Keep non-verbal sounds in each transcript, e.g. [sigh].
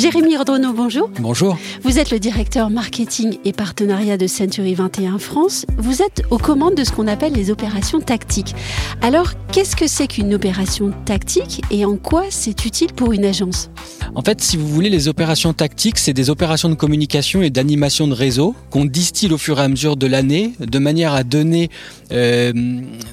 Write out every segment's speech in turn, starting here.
Jérémy Rodreneau, bonjour. Bonjour. Vous êtes le directeur marketing et partenariat de Century 21 France. Vous êtes aux commandes de ce qu'on appelle les opérations tactiques. Alors, qu'est-ce que c'est qu'une opération tactique et en quoi c'est utile pour une agence? En fait, si vous voulez, les opérations tactiques, c'est des opérations de communication et d'animation de réseau qu'on distille au fur et à mesure de l'année de manière à donner euh,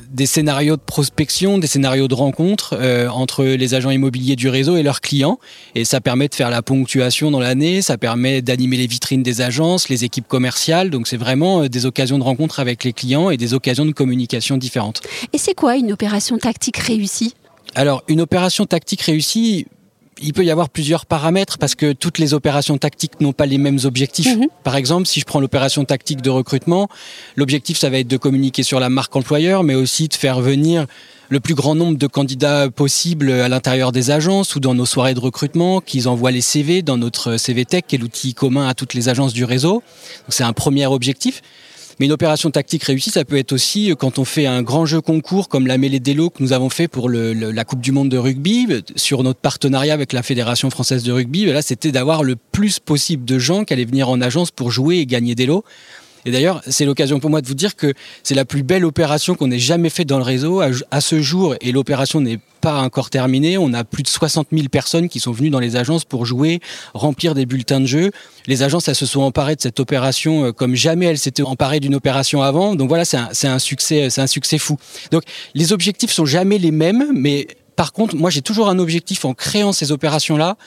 des scénarios de prospection, des scénarios de rencontre euh, entre les agents immobiliers du réseau et leurs clients. Et ça permet de faire la ponctuation dans l'année, ça permet d'animer les vitrines des agences, les équipes commerciales. Donc c'est vraiment euh, des occasions de rencontre avec les clients et des occasions de communication différentes. Et c'est quoi une opération tactique réussie? Alors une opération tactique réussie, il peut y avoir plusieurs paramètres parce que toutes les opérations tactiques n'ont pas les mêmes objectifs. Mhm. Par exemple, si je prends l'opération tactique de recrutement, l'objectif ça va être de communiquer sur la marque employeur, mais aussi de faire venir le plus grand nombre de candidats possible à l'intérieur des agences ou dans nos soirées de recrutement, qu'ils envoient les CV dans notre CV Tech, qui est l'outil commun à toutes les agences du réseau. C'est un premier objectif. Mais une opération tactique réussie, ça peut être aussi quand on fait un grand jeu concours comme la mêlée d'élo que nous avons fait pour la Coupe du Monde de rugby, sur notre partenariat avec la Fédération française de rugby. Là, c'était d'avoir le plus possible de gens qui allaient venir en agence pour jouer et gagner des lots. Et d'ailleurs, c'est l'occasion pour moi de vous dire que c'est la plus belle opération qu'on ait jamais faite dans le réseau à, ce jour. Et l'opération n'est pas encore terminée. On a plus de 60 000 personnes qui sont venues dans les agences pour jouer, remplir des bulletins de jeu. Les agences, elles se sont emparées de cette opération comme jamais elles s'étaient emparées d'une opération avant. Donc voilà, c'est un, un, succès, c'est un succès fou. Donc les objectifs sont jamais les mêmes, mais par contre, moi j'ai toujours un objectif en créant ces opérations-là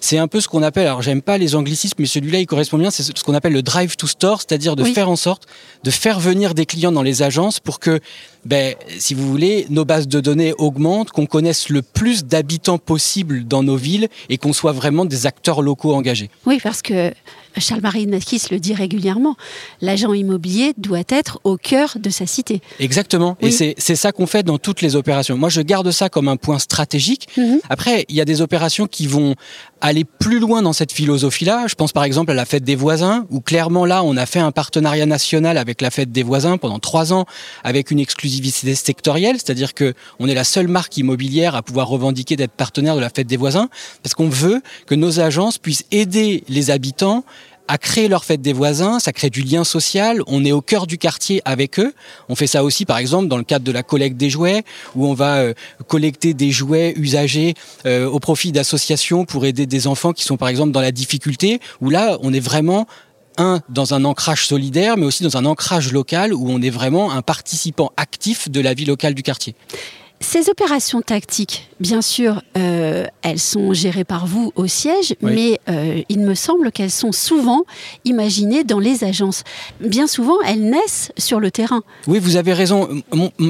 c'est un peu ce qu'on appelle, alors j'aime pas les anglicismes, mais celui-là il correspond bien, c'est ce qu'on appelle le drive to store, c'est-à-dire de oui. faire en sorte de faire venir des clients dans les agences pour que, ben, si vous voulez, nos bases de données augmentent, qu'on connaisse le plus d'habitants possible dans nos villes et qu'on soit vraiment des acteurs locaux engagés. Oui, parce que Charles-Marie Nakis le dit régulièrement, l'agent immobilier doit être au cœur de sa cité. Exactement, oui. et c'est ça qu'on fait dans toutes les opérations. Moi, je garde ça comme un point stratégique. Mm -hmm. Après, il y a des opérations qui vont aller plus loin dans cette philosophie-là. Je pense par exemple à la fête des voisins, où clairement là, on a fait un partenariat national avec la fête des voisins pendant trois ans, avec une exclusivité sectorielle, c'est-à-dire que on est la seule marque immobilière à pouvoir revendiquer d'être partenaire de la fête des voisins, parce qu'on veut que nos agences puissent aider les habitants à créer leur fête des voisins, ça crée du lien social, on est au cœur du quartier avec eux. On fait ça aussi par exemple dans le cadre de la collecte des jouets, où on va euh, collecter des jouets usagés euh, au profit d'associations pour aider des enfants qui sont par exemple dans la difficulté, où là on est vraiment un, dans un ancrage solidaire, mais aussi dans un ancrage local où on est vraiment un participant actif de la vie locale du quartier. Ces opérations tactiques, bien sûr, euh, elles sont gérées par vous au siège, oui. mais euh, il me semble qu'elles sont souvent imaginées dans les agences. Bien souvent, elles naissent sur le terrain. Oui, vous avez raison.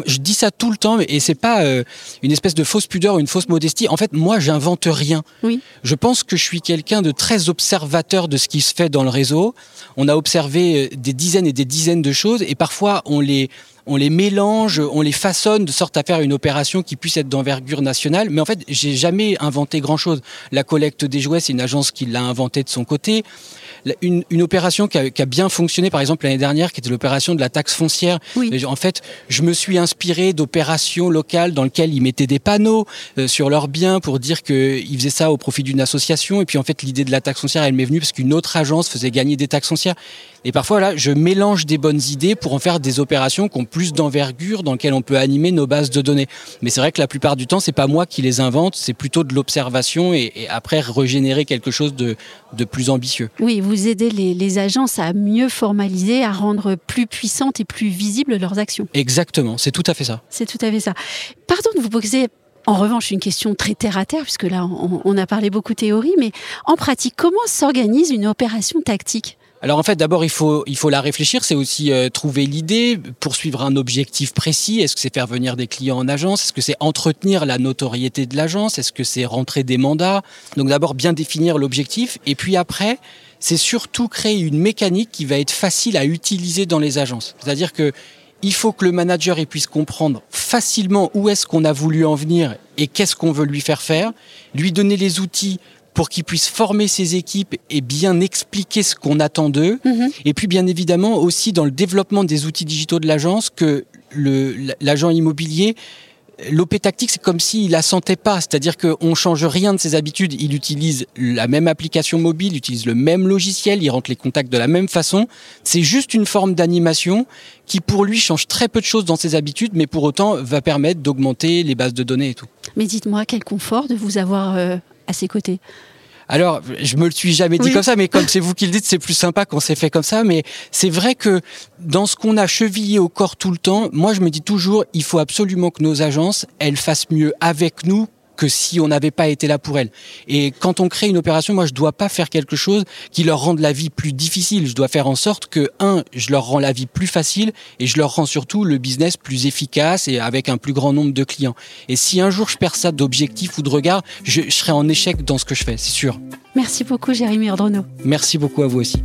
Je dis ça tout le temps, et c'est pas euh, une espèce de fausse pudeur ou une fausse modestie. En fait, moi, j'invente rien. Oui. Je pense que je suis quelqu'un de très observateur de ce qui se fait dans le réseau. On a observé des dizaines et des dizaines de choses, et parfois on les on les mélange, on les façonne de sorte à faire une opération qui puisse être d'envergure nationale. Mais en fait, j'ai jamais inventé grand-chose. La collecte des jouets, c'est une agence qui l'a inventé de son côté. Une, une opération qui a, qui a, bien fonctionné, par exemple l'année dernière, qui était l'opération de la taxe foncière. Oui. En fait, je me suis inspiré d'opérations locales dans lesquelles ils mettaient des panneaux euh, sur leurs biens pour dire qu'ils faisaient ça au profit d'une association. Et puis en fait, l'idée de la taxe foncière, elle m'est venue parce qu'une autre agence faisait gagner des taxes foncières. Et parfois, là, je mélange des bonnes idées pour en faire des opérations qui ont plus d'envergure, dans lesquelles on peut animer nos bases de données. Mais c'est vrai que la plupart du temps, c'est pas moi qui les invente, c'est plutôt de l'observation et, et, après régénérer quelque chose de, de plus ambitieux. Oui, vous aidez les, les, agences à mieux formaliser, à rendre plus puissantes et plus visibles leurs actions. Exactement, c'est tout à fait ça. C'est tout à fait ça. Pardon de vous poser en revanche, une question très terre à terre, puisque là, on, on a parlé beaucoup théorie, mais en pratique, comment s'organise une opération tactique? Alors en fait, d'abord, il faut, il faut la réfléchir. C'est aussi euh, trouver l'idée, poursuivre un objectif précis. Est-ce que c'est faire venir des clients en agence? Est-ce que c'est entretenir la notoriété de l'agence? Est-ce que c'est rentrer des mandats? Donc d'abord, bien définir l'objectif. Et puis après, c'est surtout créer une mécanique qui va être facile à utiliser dans les agences. C'est-à-dire que il faut que le manager puisse comprendre facilement où est-ce qu'on a voulu en venir et qu'est-ce qu'on veut lui faire faire, lui donner les outils pour qu'ils puissent former ses équipes et bien expliquer ce qu'on attend d'eux. Mhm. Et puis bien évidemment aussi dans le développement des outils digitaux de l'agence que l'agent immobilier l'OP tactique, c'est comme s'il la sentait pas. C'est-à-dire qu'on change rien de ses habitudes. Il utilise la même application mobile, il utilise le même logiciel, il rentre les contacts de la même façon. C'est juste une forme d'animation qui, pour lui, change très peu de choses dans ses habitudes, mais pour autant va permettre d'augmenter les bases de données et tout. Mais dites-moi, quel confort de vous avoir euh, à ses côtés. Alors, je me le suis jamais dit comme ça, mais comme [laughs] c'est vous qui le dites, c'est plus sympa qu'on s'est fait comme ça. Mais c'est vrai que dans ce qu'on a chevillé au corps tout le temps, moi je me dis toujours, il faut absolument que nos agences, elles fassent mieux avec nous que si on n'avait pas été là pour elles. Et quand on crée une opération, moi, je dois pas faire quelque chose qui leur rende la vie plus difficile. Je dois faire en sorte que, un, je leur rends la vie plus facile et je leur rends surtout le business plus efficace et avec un plus grand nombre de clients. Et si un jour je perds ça d'objectif ou de regard, je, je serai en échec dans ce que je fais, c'est sûr. Merci beaucoup, Jérémy Ordronneau. Merci beaucoup à vous aussi.